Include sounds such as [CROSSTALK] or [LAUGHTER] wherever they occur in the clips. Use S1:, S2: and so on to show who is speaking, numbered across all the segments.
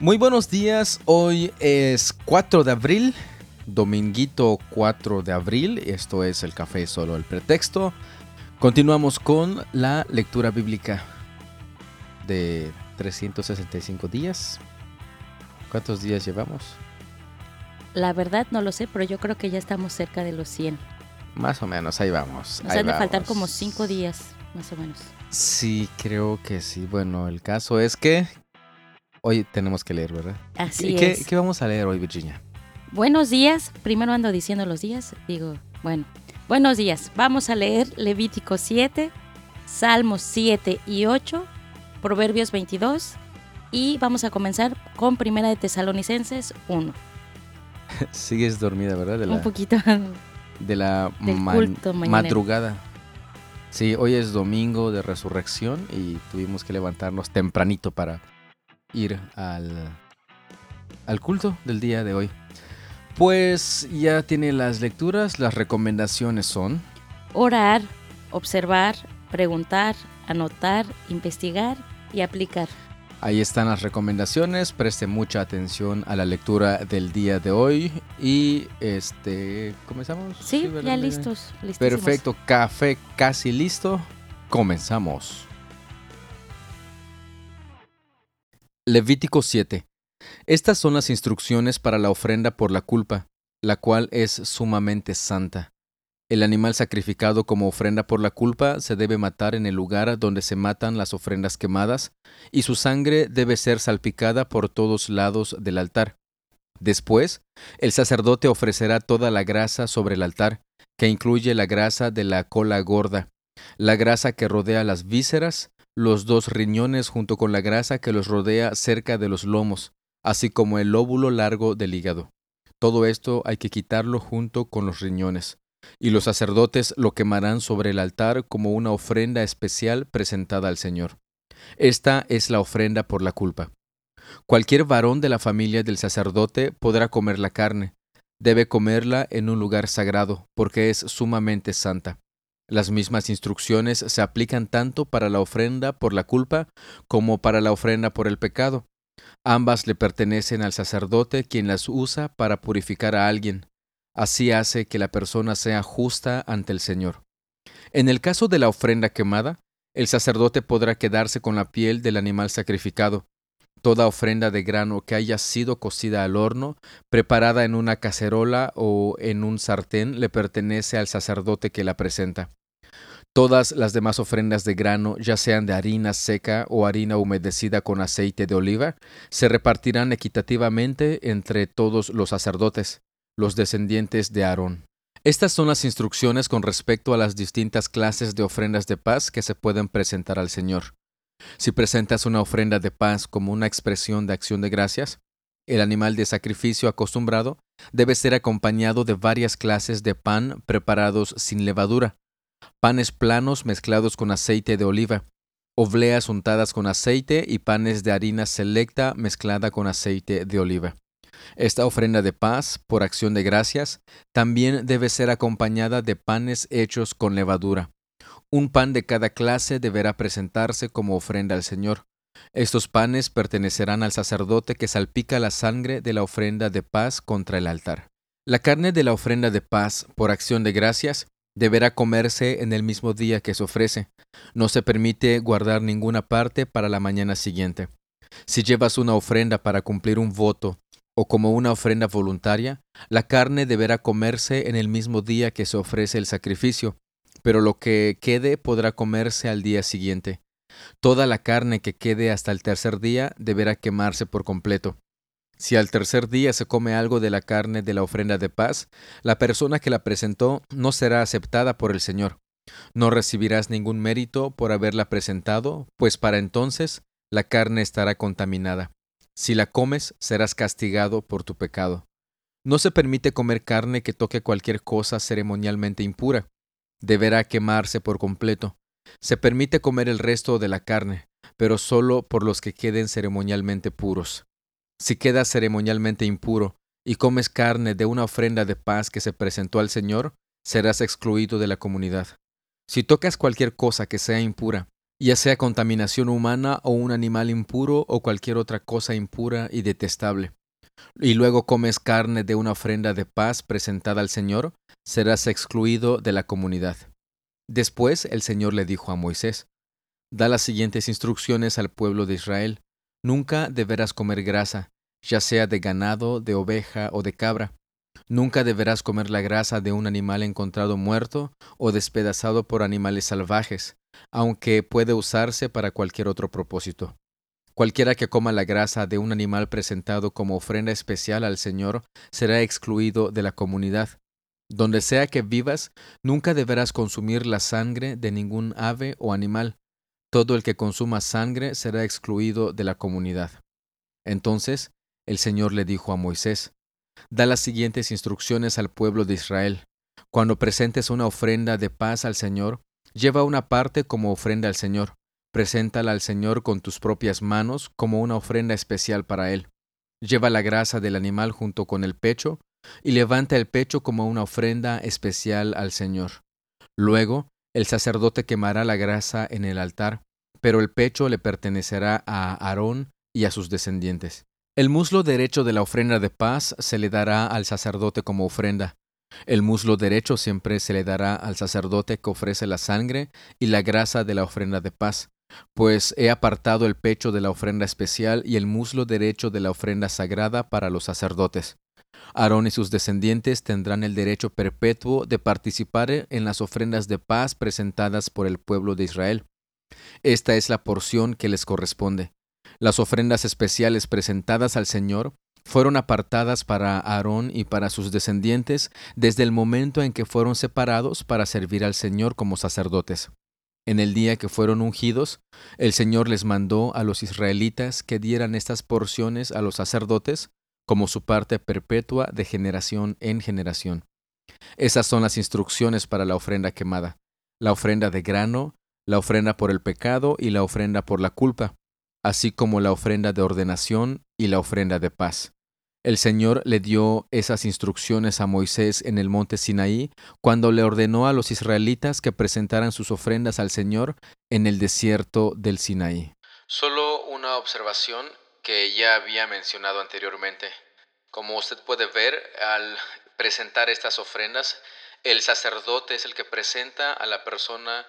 S1: Muy buenos días, hoy es 4 de abril, dominguito 4 de abril, esto es el café solo el pretexto. Continuamos con la lectura bíblica de 365 días. ¿Cuántos días llevamos?
S2: La verdad no lo sé, pero yo creo que ya estamos cerca de los 100.
S1: Más o menos, ahí vamos.
S2: Nos
S1: ahí
S2: han de faltar como 5 días, más o menos.
S1: Sí, creo que sí. Bueno, el caso es que hoy tenemos que leer, ¿verdad?
S2: Así
S1: ¿Y qué,
S2: es.
S1: qué vamos a leer hoy, Virginia?
S2: Buenos días. Primero ando diciendo los días. Digo, bueno. Buenos días. Vamos a leer Levítico 7, Salmos 7 y 8, Proverbios 22 y vamos a comenzar con Primera de Tesalonicenses 1. [LAUGHS]
S1: Sigues dormida, ¿verdad? De la,
S2: Un poquito. [LAUGHS]
S1: de la man- madrugada. Sí, hoy es domingo de resurrección y tuvimos que levantarnos tempranito para ir al, al culto del día de hoy. Pues ya tiene las lecturas, las recomendaciones son...
S2: Orar, observar, preguntar, anotar, investigar y aplicar.
S1: Ahí están las recomendaciones, preste mucha atención a la lectura del día de hoy y este, ¿comenzamos?
S2: Sí,
S1: ¿verdad?
S2: ya listos. listísimos.
S1: Perfecto, café casi listo. Comenzamos. Levítico 7. Estas son las instrucciones para la ofrenda por la culpa, la cual es sumamente santa. El animal sacrificado como ofrenda por la culpa se debe matar en el lugar donde se matan las ofrendas quemadas, y su sangre debe ser salpicada por todos lados del altar. Después, el sacerdote ofrecerá toda la grasa sobre el altar, que incluye la grasa de la cola gorda, la grasa que rodea las vísceras, los dos riñones junto con la grasa que los rodea cerca de los lomos, así como el lóbulo largo del hígado. Todo esto hay que quitarlo junto con los riñones. Y los sacerdotes lo quemarán sobre el altar como una ofrenda especial presentada al Señor. Esta es la ofrenda por la culpa. Cualquier varón de la familia del sacerdote podrá comer la carne. Debe comerla en un lugar sagrado, porque es sumamente santa. Las mismas instrucciones se aplican tanto para la ofrenda por la culpa como para la ofrenda por el pecado. Ambas le pertenecen al sacerdote quien las usa para purificar a alguien. Así hace que la persona sea justa ante el Señor. En el caso de la ofrenda quemada, el sacerdote podrá quedarse con la piel del animal sacrificado. Toda ofrenda de grano que haya sido cocida al horno, preparada en una cacerola o en un sartén, le pertenece al sacerdote que la presenta. Todas las demás ofrendas de grano, ya sean de harina seca o harina humedecida con aceite de oliva, se repartirán equitativamente entre todos los sacerdotes, los descendientes de Aarón. Estas son las instrucciones con respecto a las distintas clases de ofrendas de paz que se pueden presentar al Señor. Si presentas una ofrenda de paz como una expresión de acción de gracias, el animal de sacrificio acostumbrado debe ser acompañado de varias clases de pan preparados sin levadura, panes planos mezclados con aceite de oliva, obleas untadas con aceite y panes de harina selecta mezclada con aceite de oliva. Esta ofrenda de paz, por acción de gracias, también debe ser acompañada de panes hechos con levadura. Un pan de cada clase deberá presentarse como ofrenda al Señor. Estos panes pertenecerán al sacerdote que salpica la sangre de la ofrenda de paz contra el altar. La carne de la ofrenda de paz, por acción de gracias, deberá comerse en el mismo día que se ofrece. No se permite guardar ninguna parte para la mañana siguiente. Si llevas una ofrenda para cumplir un voto o como una ofrenda voluntaria, la carne deberá comerse en el mismo día que se ofrece el sacrificio, pero lo que quede podrá comerse al día siguiente. Toda la carne que quede hasta el tercer día deberá quemarse por completo. Si al tercer día se come algo de la carne de la ofrenda de paz, la persona que la presentó no será aceptada por el Señor. No recibirás ningún mérito por haberla presentado, pues para entonces la carne estará contaminada. Si la comes, serás castigado por tu pecado. No se permite comer carne que toque cualquier cosa ceremonialmente impura. Deberá quemarse por completo. Se permite comer el resto de la carne, pero solo por los que queden ceremonialmente puros. Si quedas ceremonialmente impuro y comes carne de una ofrenda de paz que se presentó al Señor, serás excluido de la comunidad. Si tocas cualquier cosa que sea impura, ya sea contaminación humana o un animal impuro o cualquier otra cosa impura y detestable, y luego comes carne de una ofrenda de paz presentada al Señor, serás excluido de la comunidad. Después el Señor le dijo a Moisés, Da las siguientes instrucciones al pueblo de Israel. Nunca deberás comer grasa, ya sea de ganado, de oveja o de cabra. Nunca deberás comer la grasa de un animal encontrado muerto o despedazado por animales salvajes, aunque puede usarse para cualquier otro propósito. Cualquiera que coma la grasa de un animal presentado como ofrenda especial al Señor será excluido de la comunidad. Donde sea que vivas, nunca deberás consumir la sangre de ningún ave o animal. Todo el que consuma sangre será excluido de la comunidad. Entonces el Señor le dijo a Moisés, Da las siguientes instrucciones al pueblo de Israel. Cuando presentes una ofrenda de paz al Señor, lleva una parte como ofrenda al Señor. Preséntala al Señor con tus propias manos como una ofrenda especial para Él. Lleva la grasa del animal junto con el pecho y levanta el pecho como una ofrenda especial al Señor. Luego, el sacerdote quemará la grasa en el altar, pero el pecho le pertenecerá a Aarón y a sus descendientes. El muslo derecho de la ofrenda de paz se le dará al sacerdote como ofrenda. El muslo derecho siempre se le dará al sacerdote que ofrece la sangre y la grasa de la ofrenda de paz, pues he apartado el pecho de la ofrenda especial y el muslo derecho de la ofrenda sagrada para los sacerdotes. Aarón y sus descendientes tendrán el derecho perpetuo de participar en las ofrendas de paz presentadas por el pueblo de Israel. Esta es la porción que les corresponde. Las ofrendas especiales presentadas al Señor fueron apartadas para Aarón y para sus descendientes desde el momento en que fueron separados para servir al Señor como sacerdotes. En el día que fueron ungidos, el Señor les mandó a los israelitas que dieran estas porciones a los sacerdotes como su parte perpetua de generación en generación. Esas son las instrucciones para la ofrenda quemada, la ofrenda de grano, la ofrenda por el pecado y la ofrenda por la culpa, así como la ofrenda de ordenación y la ofrenda de paz. El Señor le dio esas instrucciones a Moisés en el monte Sinaí cuando le ordenó a los israelitas que presentaran sus ofrendas al Señor en el desierto del Sinaí. Solo una observación que ya había mencionado anteriormente. Como usted puede ver, al presentar estas ofrendas, el sacerdote es el que presenta a la persona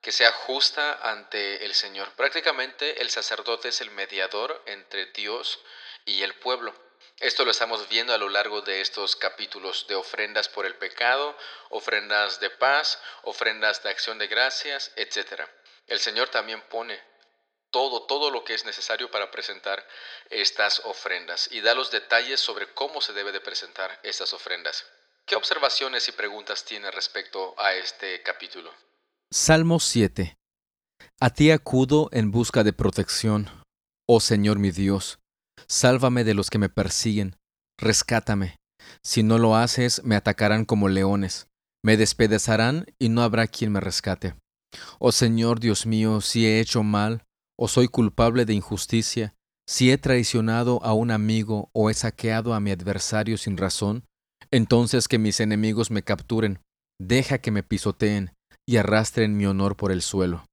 S1: que sea justa ante el Señor. Prácticamente el sacerdote es el mediador entre Dios y el pueblo. Esto lo estamos viendo a lo largo de estos capítulos de ofrendas por el pecado, ofrendas de paz, ofrendas de acción de gracias, etc. El Señor también pone todo, todo lo que es necesario para presentar estas ofrendas y da los detalles sobre cómo se debe de presentar estas ofrendas. ¿Qué observaciones y preguntas tiene respecto a este capítulo? Salmo 7. A ti acudo en busca de protección, oh Señor mi Dios. Sálvame de los que me persiguen, rescátame. Si no lo haces, me atacarán como leones, me despedazarán y no habrá quien me rescate. Oh Señor Dios mío, si he hecho mal, o soy culpable de injusticia, si he traicionado a un amigo o he saqueado a mi adversario sin razón, entonces que mis enemigos me capturen, deja que me pisoteen y arrastren mi honor por el suelo.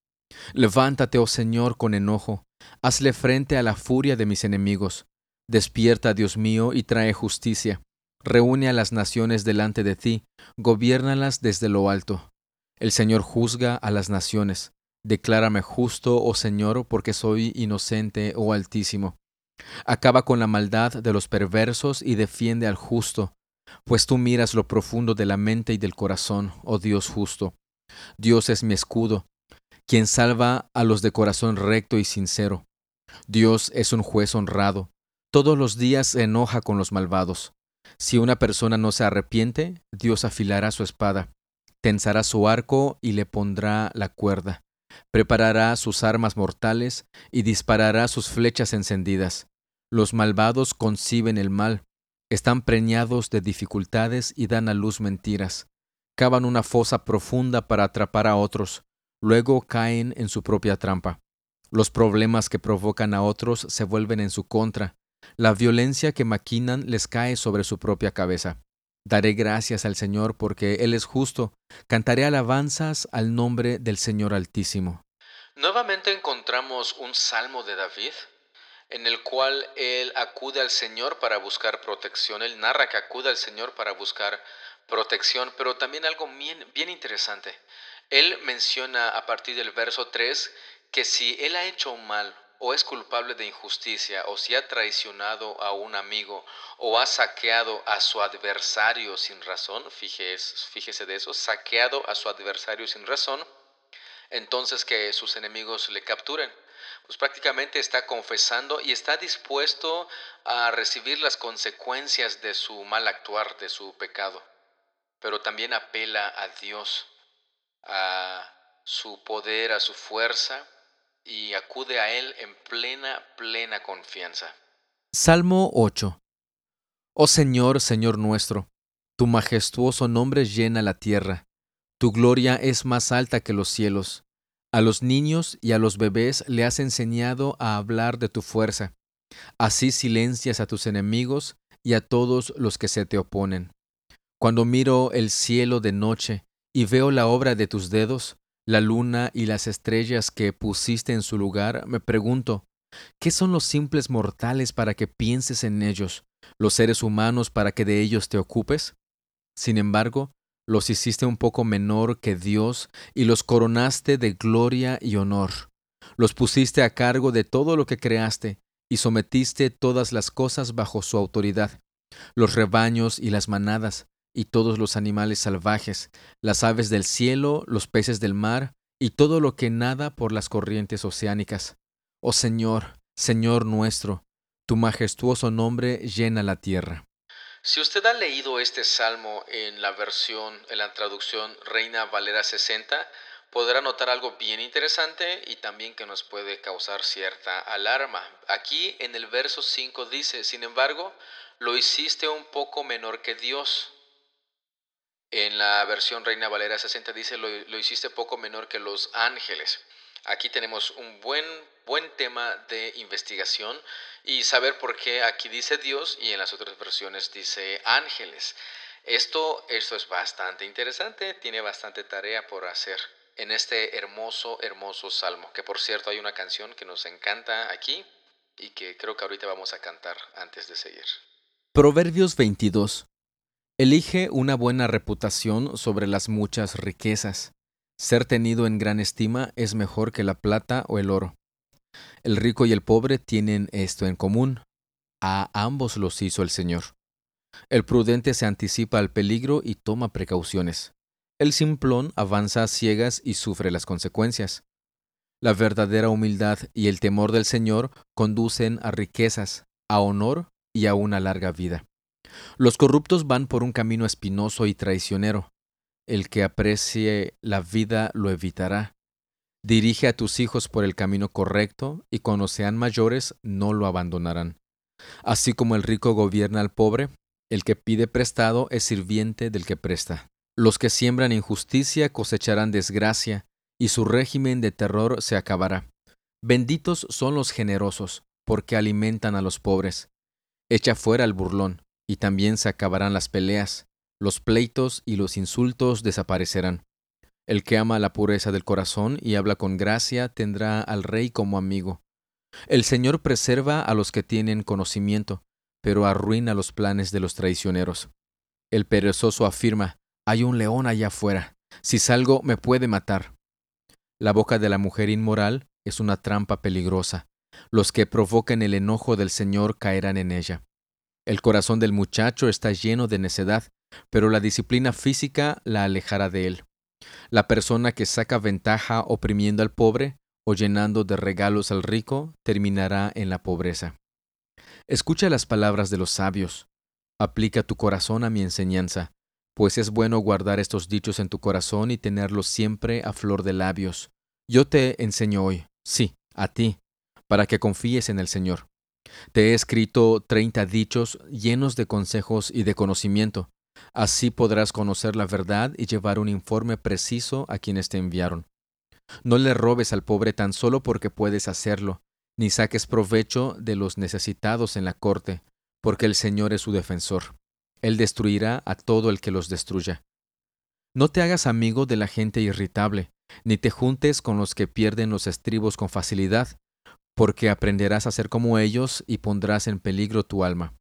S1: Levántate, oh Señor, con enojo, hazle frente a la furia de mis enemigos. Despierta, Dios mío, y trae justicia. Reúne a las naciones delante de ti, gobiérnalas desde lo alto. El Señor juzga a las naciones, Declárame justo, oh Señor, porque soy inocente, oh Altísimo. Acaba con la maldad de los perversos y defiende al justo, pues tú miras lo profundo de la mente y del corazón, oh Dios justo. Dios es mi escudo, quien salva a los de corazón recto y sincero. Dios es un juez honrado, todos los días se enoja con los malvados. Si una persona no se arrepiente, Dios afilará su espada, tensará su arco y le pondrá la cuerda preparará sus armas mortales y disparará sus flechas encendidas. Los malvados conciben el mal, están preñados de dificultades y dan a luz mentiras. Cavan una fosa profunda para atrapar a otros, luego caen en su propia trampa. Los problemas que provocan a otros se vuelven en su contra. La violencia que maquinan les cae sobre su propia cabeza. Daré gracias al Señor porque Él es justo. Cantaré alabanzas al nombre del Señor Altísimo.
S3: Nuevamente encontramos un salmo de David en el cual él acude al Señor para buscar protección. Él narra que acude al Señor para buscar protección, pero también algo bien, interesante. Él menciona a partir del verso 3 que si él ha hecho mal o es culpable de injusticia o si ha traicionado a un amigo o ha saqueado a su adversario sin razón, fíjese, fíjese de eso, saqueado a su adversario sin razón, entonces que sus enemigos le capturen. Pues prácticamente está confesando y está dispuesto a recibir las consecuencias de su mal actuar, de su pecado. Pero también apela a Dios, a su poder, a su fuerza, y acude a Él en plena, plena confianza.
S1: Salmo 8 Oh Señor, Señor nuestro, tu majestuoso nombre llena la tierra. Tu gloria es más alta que los cielos. A los niños y a los bebés le has enseñado a hablar de tu fuerza. Así silencias a tus enemigos y a todos los que se te oponen. Cuando miro el cielo de noche y veo la obra de tus dedos, la luna y las estrellas que pusiste en su lugar, me pregunto, ¿qué son los simples mortales para que pienses en ellos, los seres humanos para que de ellos te ocupes? Sin embargo, los hiciste un poco menor que Dios y los coronaste de gloria y honor. Los pusiste a cargo de todo lo que creaste y sometiste todas las cosas bajo su autoridad, los rebaños y las manadas, y todos los animales salvajes, las aves del cielo, los peces del mar, y todo lo que nada por las corrientes oceánicas. Oh Señor, Señor nuestro, tu majestuoso nombre llena la tierra.
S3: Si usted ha leído este salmo en la versión, en la traducción Reina Valera 60, podrá notar algo bien interesante y también que nos puede causar cierta alarma. Aquí en el verso 5 dice, sin embargo, lo hiciste un poco menor que Dios. En la versión Reina Valera 60 dice, lo, lo hiciste poco menor que los ángeles. Aquí tenemos un buen, buen tema de investigación y saber por qué aquí dice Dios y en las otras versiones dice ángeles. Esto, esto es bastante interesante, tiene bastante tarea por hacer en este hermoso, hermoso salmo, que por cierto hay una canción que nos encanta aquí y que creo que ahorita vamos a cantar antes de seguir.
S1: Proverbios 22. Elige una buena reputación sobre las muchas riquezas. Ser tenido en gran estima es mejor que la plata o el oro. El rico y el pobre tienen esto en común. A ambos los hizo el Señor. El prudente se anticipa al peligro y toma precauciones. El simplón avanza a ciegas y sufre las consecuencias. La verdadera humildad y el temor del Señor conducen a riquezas, a honor y a una larga vida. Los corruptos van por un camino espinoso y traicionero, el que aprecie la vida lo evitará. Dirige a tus hijos por el camino correcto, y cuando sean mayores no lo abandonarán. Así como el rico gobierna al pobre, el que pide prestado es sirviente del que presta. Los que siembran injusticia cosecharán desgracia, y su régimen de terror se acabará. Benditos son los generosos, porque alimentan a los pobres. Echa fuera al burlón, y también se acabarán las peleas los pleitos y los insultos desaparecerán. El que ama la pureza del corazón y habla con gracia tendrá al rey como amigo. El Señor preserva a los que tienen conocimiento, pero arruina los planes de los traicioneros. El perezoso afirma, hay un león allá afuera, si salgo me puede matar. La boca de la mujer inmoral es una trampa peligrosa. Los que provoquen el enojo del Señor caerán en ella. El corazón del muchacho está lleno de necedad, pero la disciplina física la alejará de él. La persona que saca ventaja oprimiendo al pobre o llenando de regalos al rico terminará en la pobreza. Escucha las palabras de los sabios. Aplica tu corazón a mi enseñanza, pues es bueno guardar estos dichos en tu corazón y tenerlos siempre a flor de labios. Yo te enseño hoy, sí, a ti, para que confíes en el Señor. Te he escrito treinta dichos llenos de consejos y de conocimiento, Así podrás conocer la verdad y llevar un informe preciso a quienes te enviaron. No le robes al pobre tan solo porque puedes hacerlo, ni saques provecho de los necesitados en la corte, porque el Señor es su defensor. Él destruirá a todo el que los destruya. No te hagas amigo de la gente irritable, ni te juntes con los que pierden los estribos con facilidad, porque aprenderás a ser como ellos y pondrás en peligro tu alma.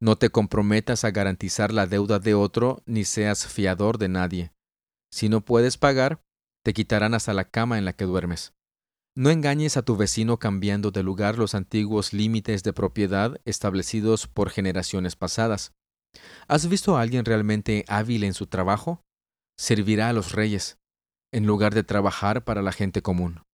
S1: No te comprometas a garantizar la deuda de otro, ni seas fiador de nadie. Si no puedes pagar, te quitarán hasta la cama en la que duermes. No engañes a tu vecino cambiando de lugar los antiguos límites de propiedad establecidos por generaciones pasadas. ¿Has visto a alguien realmente hábil en su trabajo? Servirá a los reyes, en lugar de trabajar para la gente común.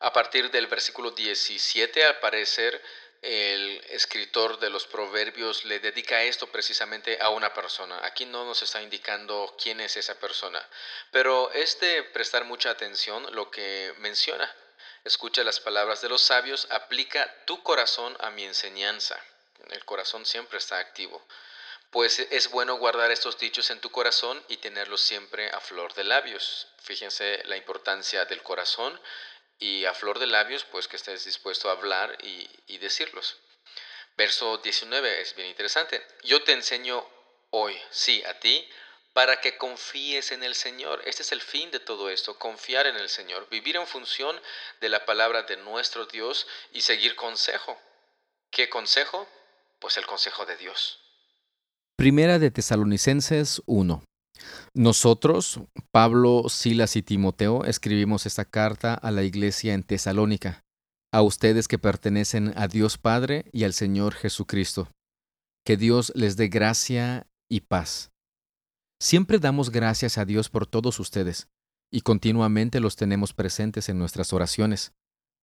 S4: A partir del versículo 17, al parecer, el escritor de los proverbios le dedica esto precisamente a una persona. Aquí no nos está indicando quién es esa persona, pero es de prestar mucha atención lo que menciona. Escucha las palabras de los sabios, aplica tu corazón a mi enseñanza. El corazón siempre está activo. Pues es bueno guardar estos dichos en tu corazón y tenerlos siempre a flor de labios. Fíjense la importancia del corazón y a flor de labios, pues que estés dispuesto a hablar y, decirlos. Verso 19 es bien interesante. Yo te enseño hoy, sí, a ti, para que confíes en el Señor. Este es el fin de todo esto, confiar en el Señor, vivir en función de la palabra de nuestro Dios y seguir consejo. ¿Qué consejo? Pues el consejo de Dios.
S1: Primera de Tesalonicenses 1. Nosotros, Pablo, Silas y Timoteo, escribimos esta carta a la iglesia en Tesalónica, a ustedes que pertenecen a Dios Padre y al Señor Jesucristo. Que Dios les dé gracia y paz. Siempre damos gracias a Dios por todos ustedes, y continuamente los tenemos presentes en nuestras oraciones.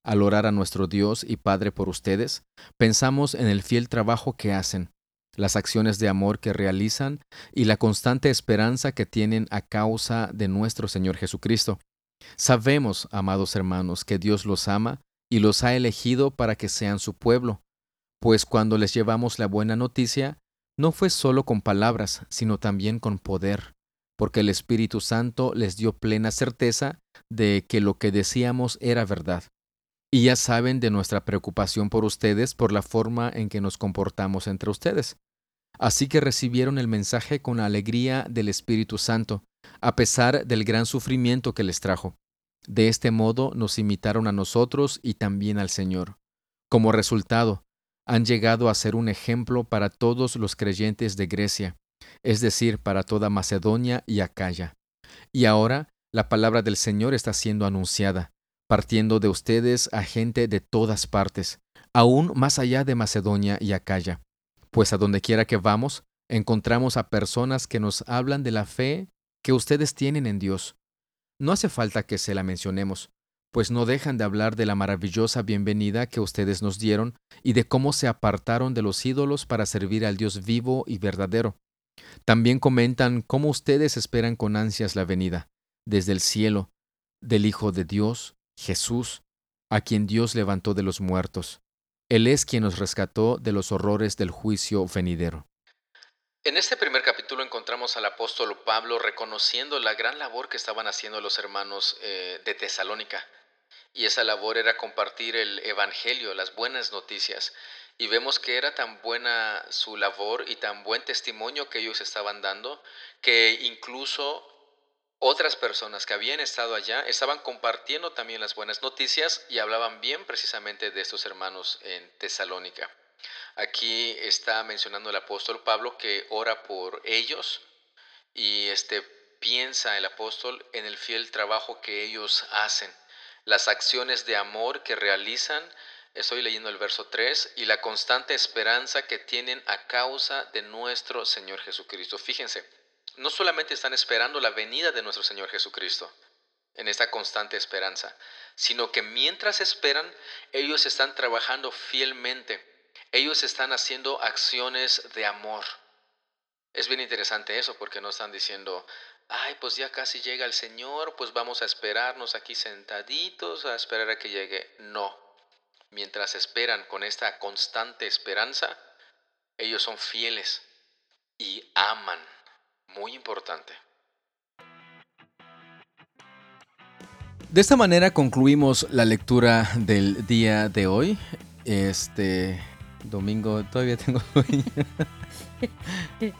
S1: Al orar a nuestro Dios y Padre por ustedes, pensamos en el fiel trabajo que hacen, las acciones de amor que realizan y la constante esperanza que tienen a causa de nuestro Señor Jesucristo. Sabemos, amados hermanos, que Dios los ama y los ha elegido para que sean su pueblo, pues cuando les llevamos la buena noticia, no fue solo con palabras, sino también con poder, porque el Espíritu Santo les dio plena certeza de que lo que decíamos era verdad. Y ya saben de nuestra preocupación por ustedes por la forma en que nos comportamos entre ustedes. Así que recibieron el mensaje con alegría del Espíritu Santo, a pesar del gran sufrimiento que les trajo. De este modo nos imitaron a nosotros y también al Señor. Como resultado, han llegado a ser un ejemplo para todos los creyentes de Grecia, es decir, para toda Macedonia y Acaya. Y ahora la palabra del Señor está siendo anunciada, partiendo de ustedes a gente de todas partes, aún más allá de Macedonia y Acaya pues a donde quiera que vamos, encontramos a personas que nos hablan de la fe que ustedes tienen en Dios. No hace falta que se la mencionemos, pues no dejan de hablar de la maravillosa bienvenida que ustedes nos dieron y de cómo se apartaron de los ídolos para servir al Dios vivo y verdadero. También comentan cómo ustedes esperan con ansias la venida, desde el cielo, del Hijo de Dios, Jesús, a quien Dios levantó de los muertos. Él es quien nos rescató de los horrores del juicio venidero.
S4: En este primer capítulo encontramos al apóstol Pablo reconociendo la gran labor que estaban haciendo los hermanos eh, de Tesalónica. Y esa labor era compartir el Evangelio, las buenas noticias. Y vemos que era tan buena su labor y tan buen testimonio que ellos estaban dando, que incluso otras personas que habían estado allá estaban compartiendo también las buenas noticias y hablaban bien precisamente de estos hermanos en Tesalónica. Aquí está mencionando el apóstol Pablo que ora por ellos y este piensa el apóstol en el fiel trabajo que ellos hacen, las acciones de amor que realizan, estoy leyendo el verso 3, y la constante esperanza que tienen a causa de nuestro Señor Jesucristo. Fíjense, no solamente están esperando la venida de nuestro Señor Jesucristo, en esta constante esperanza, sino que mientras esperan, ellos están trabajando fielmente, ellos están haciendo acciones de amor. Es bien interesante eso porque no están diciendo, ay, pues ya casi llega el Señor, pues vamos a esperarnos aquí sentaditos a esperar a que llegue. No, mientras esperan con esta constante esperanza, ellos son fieles y aman muy importante.
S1: De esta manera concluimos la lectura del día de hoy. Este domingo todavía tengo sueño. [LAUGHS]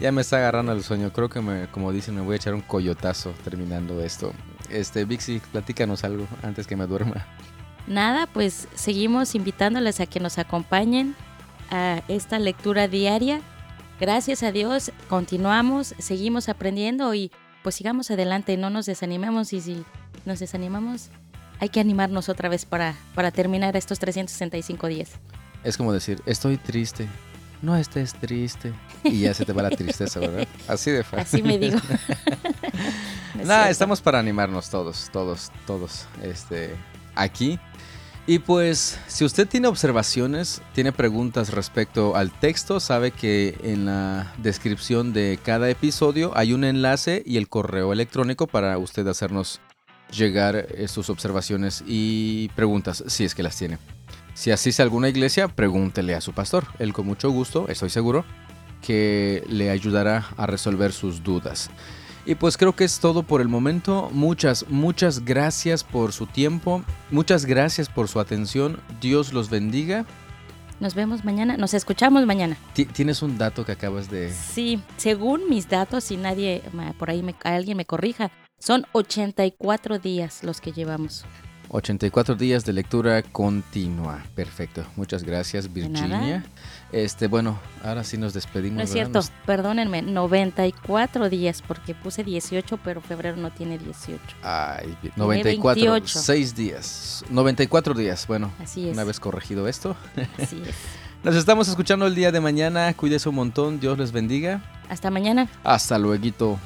S1: ya me está agarrando el sueño. Creo que me, como dicen, me voy a echar un coyotazo terminando esto. Este, Vixi, platícanos algo antes que me duerma.
S2: Nada, pues seguimos invitándoles a que nos acompañen a esta lectura diaria. Gracias a Dios, continuamos, seguimos aprendiendo y pues sigamos adelante, no nos desanimemos y si nos desanimamos, hay que animarnos otra vez para, para terminar estos 365 días.
S1: Es como decir, estoy triste, no estés triste. Y ya se te va la tristeza, ¿verdad? [LAUGHS] Así de fácil.
S2: Así me digo. [LAUGHS]
S1: Nada, estamos para animarnos todos, todos, todos, este, aquí. Y pues, si usted tiene observaciones, tiene preguntas respecto al texto, sabe que en la descripción de cada episodio hay un enlace y el correo electrónico para usted hacernos llegar eh, sus observaciones y preguntas, si es que las tiene. Si asiste a alguna iglesia, pregúntele a su pastor. Él con mucho gusto, estoy seguro, que le ayudará a resolver sus dudas. Y pues creo que es todo por el momento. Muchas, muchas gracias por su tiempo. Muchas gracias por su atención. Dios los bendiga.
S2: Nos vemos mañana, nos escuchamos mañana.
S1: ¿Tienes un dato que acabas de...?
S2: Sí, según mis datos, si nadie por ahí me, alguien me corrija, son 84 días los que llevamos.
S1: 84 días de lectura continua. Perfecto. Muchas gracias, Virginia. Este, bueno, ahora sí nos despedimos.
S2: No es cierto, perdónenme, 94 días porque puse 18, pero febrero no tiene 18.
S1: Ay, 94, 6 días. 94 días. Bueno, Así es. una vez corregido esto. Así es. [LAUGHS] Nos estamos escuchando el día de mañana. Cuídese un montón. Dios les bendiga.
S2: Hasta mañana.
S1: Hasta luego.